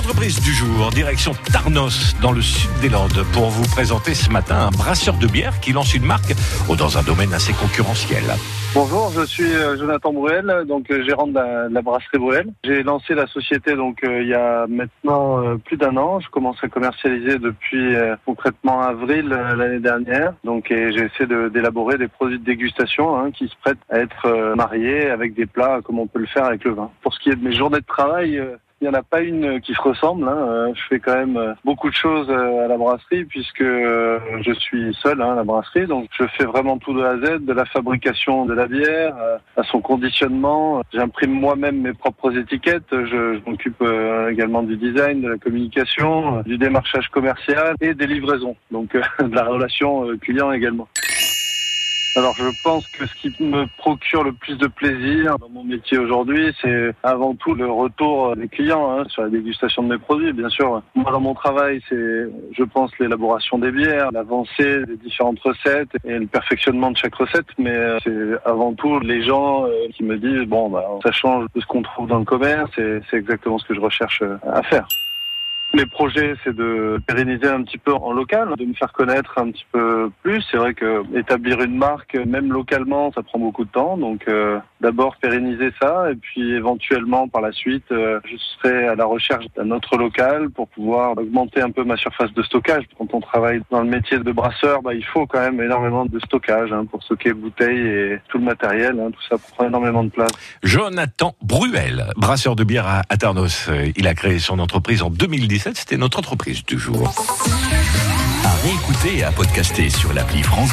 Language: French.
L'entreprise du jour, direction Tarnos, dans le sud des Landes, pour vous présenter ce matin un brasseur de bière qui lance une marque dans un domaine assez concurrentiel. Bonjour, je suis euh, Jonathan Bruel, donc euh, gérant de la, brasserie Bruel. J'ai lancé la société donc euh, il y a maintenant plus d'un an. Je commence à commercialiser depuis concrètement avril l'année dernière. Donc j'ai essayé d'élaborer des produits de dégustation hein, qui se prêtent à être mariés avec des plats comme on peut le faire avec le vin. Pour ce qui est de mes journées de travail. Il n'y en a pas une qui se ressemble. hein. Euh, Je fais quand même euh, beaucoup de choses euh, à la brasserie puisque je suis seul hein, à la brasserie. Donc je fais vraiment tout de A à Z, de la fabrication de la bière à son conditionnement. J'imprime moi-même mes propres étiquettes. Je, je m'occupe également du design, de la communication, du démarchage commercial et des livraisons. Donc de la relation client également. Alors je pense que ce qui me procure le plus de plaisir dans mon métier aujourd'hui, c'est avant tout le retour des clients hein, sur la dégustation de mes produits. Bien sûr, moi dans mon travail, c'est, je pense, l'élaboration des bières, l'avancée des différentes recettes et le perfectionnement de chaque recette. Mais euh, c'est avant tout les gens euh, qui me disent bon, bah, ça change de ce qu'on trouve dans le commerce et c'est exactement ce que je recherche euh, à faire. Mes projets, c'est de pérenniser un petit peu en local, de me faire connaître un petit peu plus. C'est vrai que établir une marque, même localement, ça prend beaucoup de temps. Donc, euh, d'abord pérenniser ça, et puis éventuellement, par la suite, euh, je serai à la recherche d'un autre local pour pouvoir augmenter un peu ma surface de stockage. Quand on travaille dans le métier de brasseur, bah, il faut quand même énormément de stockage hein, pour stocker bouteilles et tout le matériel. hein. tout ça prend énormément de place. Jonathan Bruel, brasseur de bière à à Tarnos. Euh, Il a créé son entreprise en 2017. C'était notre entreprise du jour. À réécouter et à podcaster sur l'appli France.